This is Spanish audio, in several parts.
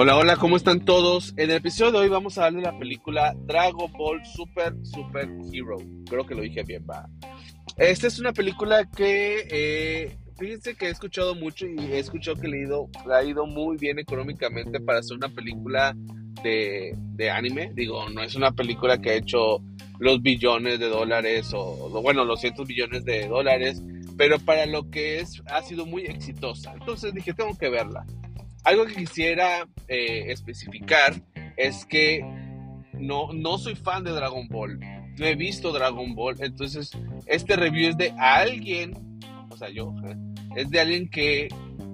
Hola, hola, ¿cómo están todos? En el episodio de hoy vamos a hablar de la película Dragon Ball Super Super Hero. Creo que lo dije bien, va. Esta es una película que, eh, fíjense que he escuchado mucho y he escuchado que le ido, ha ido muy bien económicamente para hacer una película de, de, anime. Digo, no es una película que ha hecho los billones de dólares o, bueno, los cientos billones de dólares, pero para lo que es, ha sido muy exitosa. Entonces dije, tengo que verla. Algo que quisiera eh, especificar es que no, no soy fan de Dragon Ball. No he visto Dragon Ball. Entonces, este review es de alguien, o sea, yo, ¿eh? es de alguien que,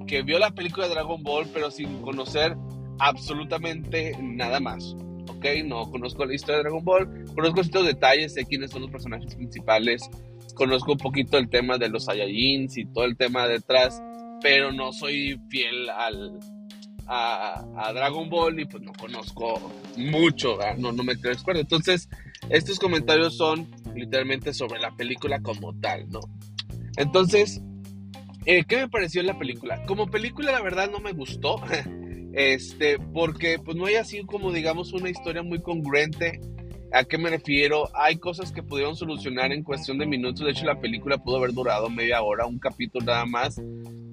que vio la película de Dragon Ball, pero sin conocer absolutamente nada más. ¿Ok? No conozco la historia de Dragon Ball, conozco estos detalles, sé quiénes son los personajes principales, conozco un poquito el tema de los Saiyajins y todo el tema detrás, pero no soy fiel al, a, Dragon Ball y pues no conozco mucho, no, no me creo experto. Entonces, estos comentarios son literalmente sobre la película como tal, ¿no? Entonces, eh, ¿qué me pareció la película? Como película, la verdad, no me gustó. Este, porque pues no hay así como digamos una historia muy congruente. ¿A qué me refiero? Hay cosas que pudieron solucionar en cuestión de minutos. De hecho, la película pudo haber durado media hora, un capítulo nada más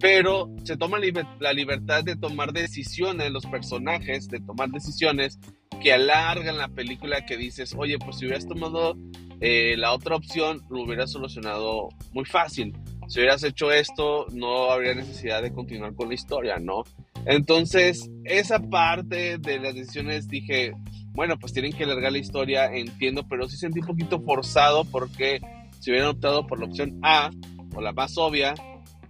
pero se toma la libertad de tomar decisiones, los personajes, de tomar decisiones que alargan la película que dices, oye, pues si hubieras tomado eh, la otra opción, lo hubieras solucionado muy fácil. Si hubieras hecho esto, no habría necesidad de continuar con la historia, ¿no? Entonces, esa parte de las decisiones dije, bueno, pues tienen que alargar la historia, entiendo, pero sí sentí un poquito forzado porque si hubieran optado por la opción A, o la más obvia,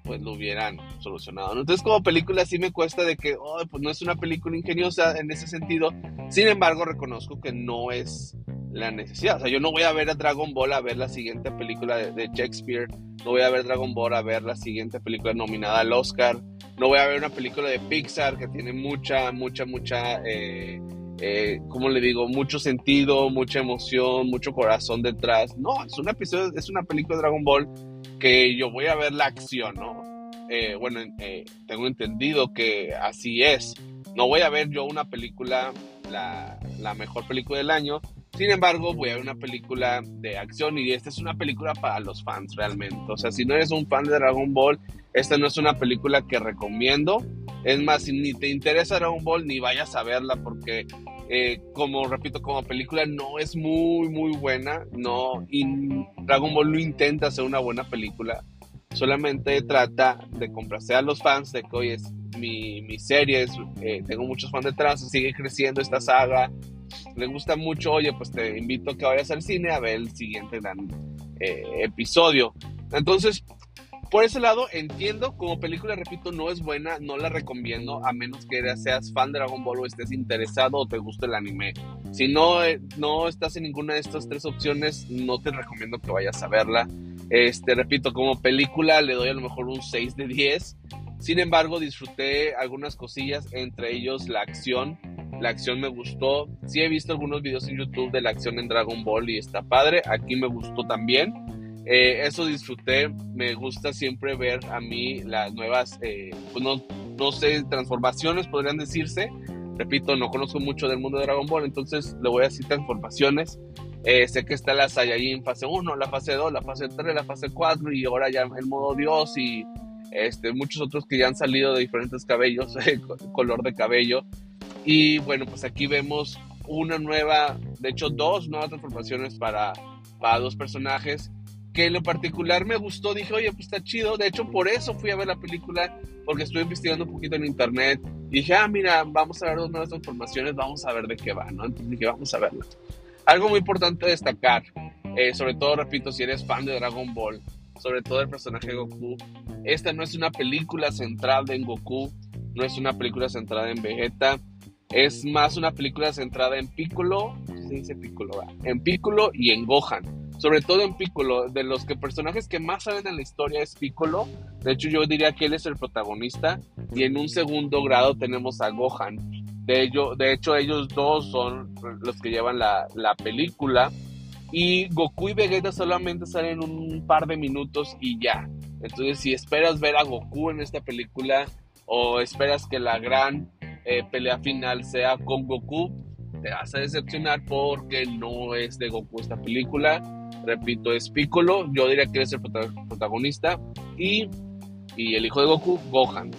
pues lo hubieran solucionado. Entonces como película sí me cuesta de que, oh, pues no es una película ingeniosa en ese sentido. Sin embargo, reconozco que no es la necesidad. O sea, yo no voy a ver a Dragon Ball a ver la siguiente película de, Shakespeare. No voy a ver Dragon Ball a ver la siguiente película nominada al Oscar. No voy a ver una película de Pixar que tiene mucha, mucha, mucha... Eh, eh, como le digo, mucho sentido, mucha emoción, mucho corazón detrás. No, es un episodio, es una película de Dragon Ball que yo voy a ver la acción, ¿no? Eh, bueno, eh, tengo entendido que así es. No voy a ver yo una película, la, la, mejor película del año. Sin embargo, voy a ver una película de acción y esta es una película para los fans realmente. O sea, si no eres un fan de Dragon Ball, esta no es una película que recomiendo. Es más, si ni te interesa Dragon Ball, ni vayas a verla porque eh, como repito, como película no es muy, muy buena. No, y Dragon Ball no intenta hacer una buena película. Solamente trata de complacer a los fans de que, hoy es mi, mi serie, eh, tengo muchos fans detrás, sigue creciendo esta saga. Le gusta mucho, oye, pues te invito a que vayas al cine a ver el siguiente gran eh, episodio. Entonces, por ese lado, entiendo, como película, repito, no es buena, no la recomiendo, a menos que seas fan de Dragon Ball o estés interesado o te guste el anime. Si no, eh, no estás en ninguna de estas tres opciones, no te recomiendo que vayas a verla. Este, repito, como película le doy a lo mejor un 6 de 10. Sin embargo, disfruté algunas cosillas, entre ellos la acción. La acción me gustó. Sí he visto algunos videos en YouTube de la acción en Dragon Ball y está padre. Aquí me gustó también. Eh, eso disfruté, me gusta siempre ver a mí las nuevas, eh, pues no, no, sé, transformaciones podrían decirse. Repito, no conozco mucho del mundo de Dragon Ball, entonces le voy a decir transformaciones. Eh, sé que está la Saiyajin fase 1, la fase 2, la fase 3, la fase 4 y ahora ya el modo Dios y este, muchos otros que ya han salido de diferentes cabellos, color de cabello. Y bueno, pues aquí vemos una nueva, de hecho dos nuevas transformaciones para, para dos personajes que en lo particular me gustó, dije, oye, pues está chido. De hecho, por eso fui a ver la película, porque estuve investigando un poquito en internet. Y dije, ah, mira, vamos a ver dos nuevas transformaciones, vamos a ver de qué va, ¿no? Entonces dije, vamos a verla. Algo muy importante destacar, eh, sobre todo, repito, si eres fan de Dragon Ball, sobre todo el personaje Goku, esta no es una película centrada en Goku, no es una película centrada en Vegeta, es más una película centrada en Piccolo, se dice Piccolo, en Piccolo y en Gohan sobre todo en Piccolo, de los que personajes que más saben en la historia es Piccolo, de hecho yo diría que él es el protagonista, y en un segundo grado tenemos a Gohan, de, ello, de hecho ellos dos son los que llevan la, la película, y Goku y Vegeta solamente salen un par de minutos y ya, entonces si esperas ver a Goku en esta película, o esperas que la gran eh, pelea final sea con Goku, te vas a decepcionar porque no es de Goku esta película. Repito, es Piccolo, yo diría que es el protagonista y, y el hijo de Goku, Gohan.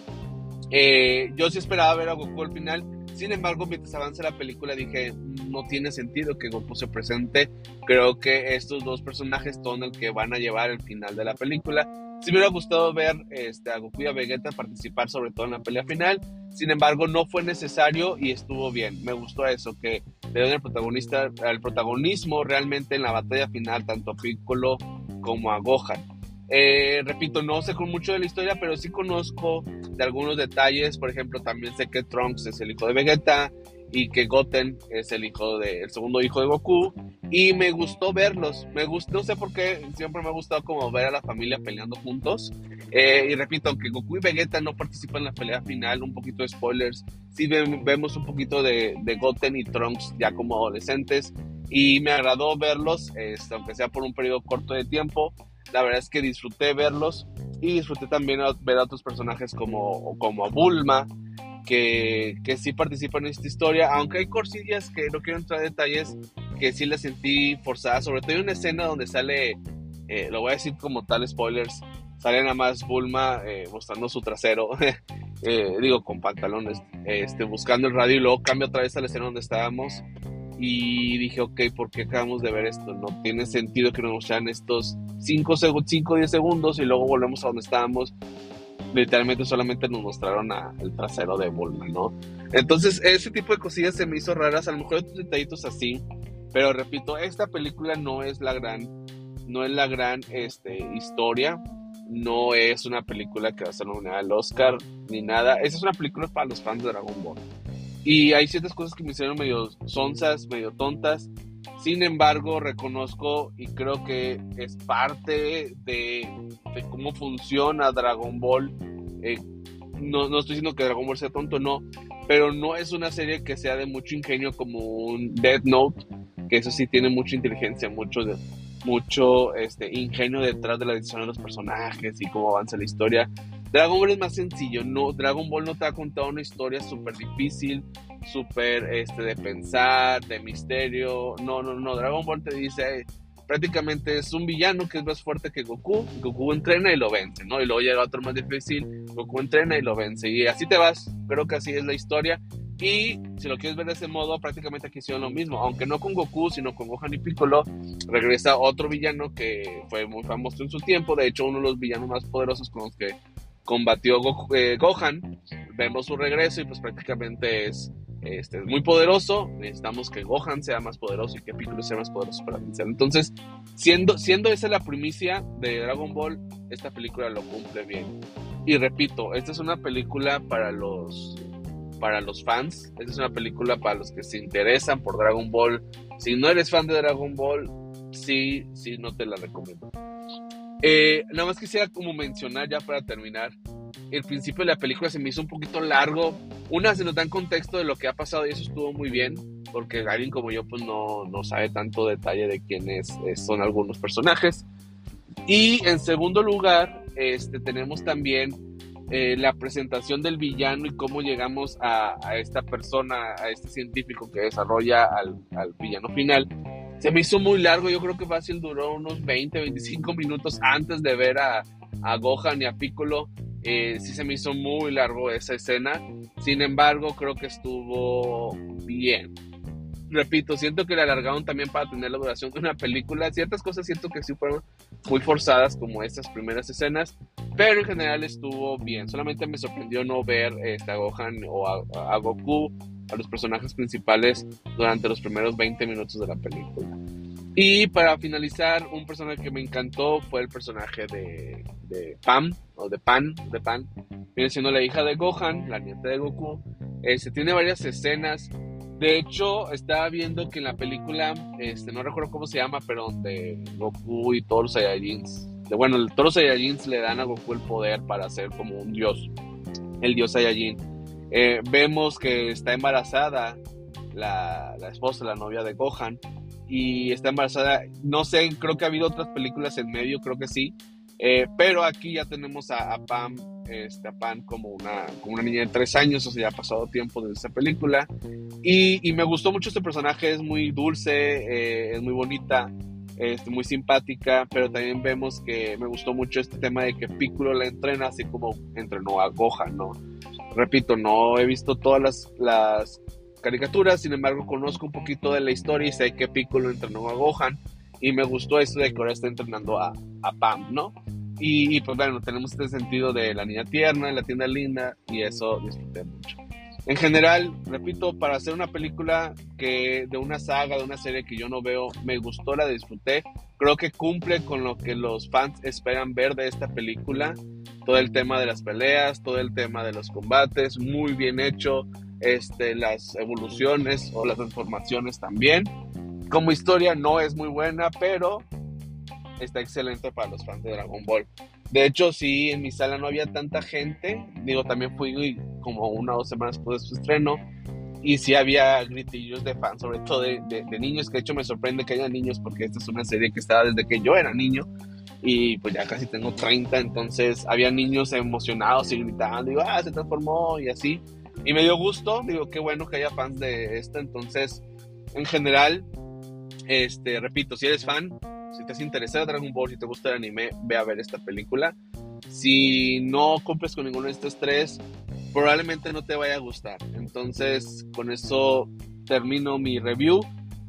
Eh, yo sí esperaba ver a Goku al final, sin embargo, mientras avanza la película dije, no tiene sentido que Goku se presente. Creo que estos dos personajes son el que van a llevar el final de la película. Sí me hubiera gustado ver este, a Goku y a Vegeta participar sobre todo en la pelea final. Sin embargo, no fue necesario y estuvo bien. Me gustó eso, que le den el, protagonista, el protagonismo realmente en la batalla final, tanto a Piccolo como a Gohan. Eh, repito, no sé con mucho de la historia, pero sí conozco de algunos detalles. Por ejemplo, también sé que Trunks es el hijo de Vegeta y que Goten es el hijo de, el segundo hijo de Goku. Y me gustó verlos. Me gustó, no sé por qué, siempre me ha gustado como ver a la familia peleando juntos. Eh, y repito, aunque Goku y Vegeta no participan en la pelea final, un poquito de spoilers, sí vemos un poquito de, de Goten y Trunks ya como adolescentes. Y me agradó verlos, este, aunque sea por un periodo corto de tiempo la verdad es que disfruté verlos y disfruté también ver a otros personajes como, como Bulma, que, que sí participan en esta historia, aunque hay corsillas que no quiero entrar en detalles, que sí las sentí forzadas, sobre todo hay una escena donde sale, eh, lo voy a decir como tal spoilers, sale nada más Bulma eh, mostrando su trasero, eh, digo con pantalones, este, buscando el radio y luego cambia otra vez a la escena donde estábamos y dije, ok, ¿por qué acabamos de ver esto? No tiene sentido que nos mostraran estos 5 o 10 segundos y luego volvemos a donde estábamos. Literalmente solamente nos mostraron a, el trasero de Bulma, ¿no? Entonces, ese tipo de cosillas se me hizo raras. A lo mejor otros detallitos así. Pero repito, esta película no es la gran, no es la gran este, historia. No es una película que va a ser nominada al Oscar ni nada. Esa es una película para los fans de Dragon Ball. Y hay ciertas cosas que me hicieron medio sonzas, medio tontas. Sin embargo, reconozco y creo que es parte de, cómo funciona Dragon Ball. Eh, no, no, estoy diciendo que Dragon Ball sea tonto, no, pero no es una serie que sea de mucho ingenio como un Death Note, que eso sí tiene mucha inteligencia, mucho, mucho este, ingenio detrás de la decisión de los personajes y cómo avanza la historia. Dragon Ball es más sencillo, no, Dragon Ball no te ha contado una historia súper difícil, súper este, de pensar, de misterio, no, no, no, Dragon Ball te dice, prácticamente es un villano que es más fuerte que Goku, Goku entrena y lo vence, ¿no? Y luego llega otro más difícil, Goku entrena y lo vence, y así te vas, creo que así es la historia, y si lo quieres ver de ese modo, prácticamente aquí hicieron lo mismo, aunque no con Goku, sino con Gohan y Piccolo, regresa otro villano que fue muy famoso en su tiempo, de hecho uno de los villanos más poderosos con los que combatió eh, Gohan, vemos su regreso y pues prácticamente es este, muy poderoso, necesitamos que Gohan sea más poderoso y que Piccolo sea más poderoso para vencer. Entonces, siendo, siendo esa la primicia de Dragon Ball, esta película lo cumple bien. Y repito, esta es una película para los, para los fans, esta es una película para los que se interesan por Dragon Ball. Si no eres fan de Dragon Ball, sí, sí, no te la recomiendo. Eh, nada más quisiera como mencionar ya para terminar, el principio de la película se me hizo un poquito largo. Una, se nos da en contexto de lo que ha pasado y eso estuvo muy bien, porque alguien como yo pues no, no sabe tanto detalle de quiénes eh, son algunos personajes. Y en segundo lugar, este, tenemos también eh, la presentación del villano y cómo llegamos a, esta persona, a este científico que desarrolla al, al villano final se me hizo muy largo, yo creo que fácil duró unos 20, 25 minutos antes de ver a, a Gohan y a Piccolo. Eh, sí se me hizo muy largo esa escena, sin embargo creo que estuvo bien. Repito, siento que le alargaron también para tener la duración de una película. Ciertas cosas siento que sí fueron muy forzadas, como estas primeras escenas, pero en general estuvo bien. Solamente me sorprendió no ver este, a Gohan o a Goku a los personajes principales durante los primeros 20 minutos de la película. Y para finalizar, un personaje que me encantó fue el personaje de, de Pam, o de Pan, de Pan. Viene siendo la hija de Gohan, la nieta de Goku. Este, tiene varias escenas. De hecho, estaba viendo que en la película, este, no recuerdo cómo se llama, pero donde Goku y todos los Saiyajins, de, bueno, todos los Saiyajins le dan a Goku el poder para ser como un dios, el dios Saiyajin. Eh, vemos que está embarazada la, la, esposa, la novia de Gohan, y está embarazada. No sé, creo que ha habido otras películas en medio, creo que sí. Eh, pero aquí ya tenemos a, Pam, este, a Pam como una, como una niña de tres años, o sea, ya ha pasado tiempo desde esa película. Y, y me gustó mucho este personaje, es muy dulce, eh, es muy bonita, este, muy simpática, pero también vemos que me gustó mucho este tema de que Piccolo la entrena así como entrenó a Gohan, ¿no? Repito, no he visto todas las, las caricaturas, sin embargo conozco un poquito de la historia y sé que Piccolo entrenó a Gohan y me gustó esto de que ahora está entrenando a, a Pam, ¿no? Y, pues bueno, tenemos este sentido de la niña tierna, la tienda linda y eso disfruté mucho. En general, repito, para hacer una película que de una saga, de una serie que yo no veo, me gustó, la disfruté. Creo que cumple con lo que los fans esperan ver de esta película. Todo el tema de las peleas, todo el tema de los combates, muy bien hecho. Este, las evoluciones o las transformaciones también. Como historia no es muy buena, pero está excelente para los fans de Dragon Ball. De hecho, sí, en mi sala no había tanta gente. Digo, también fui como una o dos semanas después de su estreno. Y sí había gritillos de fans, sobre todo de, niños, que de hecho me sorprende que haya niños porque esta es una serie que estaba desde que yo era niño. Y pues ya casi tengo 30, entonces había niños emocionados y gritando, digo, ah, se transformó y así. Y me dio gusto, digo, qué bueno que haya fans de esto. Entonces, en general, este, repito, si eres fan, si te has interesado Dragon Ball, si te gusta el anime, ve a ver esta película. Si no cumples con ninguno de estos tres, probablemente no te vaya a gustar. Entonces, con eso termino mi review.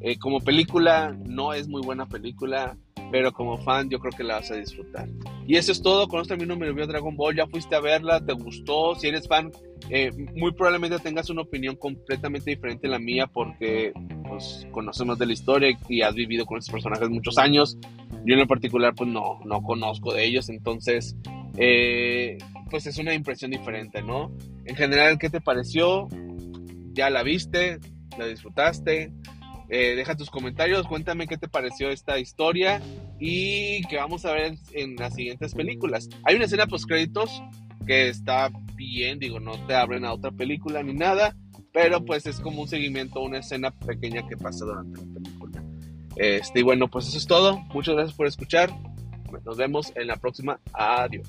Eh, como película, no es muy buena película pero como fan yo creo que la vas a disfrutar. Y eso es todo, con esto termino mi review de Dragon Ball, ya fuiste a verla, te gustó, si eres fan, eh, muy probablemente tengas una opinión completamente diferente a la mía porque pues, conocemos de la historia y has vivido con estos personajes muchos años. Yo en lo particular pues no, no conozco de ellos, entonces eh, pues es una impresión diferente, ¿no? En general, ¿qué te pareció? ¿Ya la viste? ¿La disfrutaste? Eh, deja tus comentarios, cuéntame qué te pareció esta historia y que vamos a ver en las siguientes películas. Hay una escena post créditos que está bien, digo, no te abren a otra película ni nada, pero pues es como un seguimiento, una escena pequeña que pasa durante la película. Este, y bueno, pues eso es todo. Muchas gracias por escuchar. Nos vemos en la próxima. Adiós.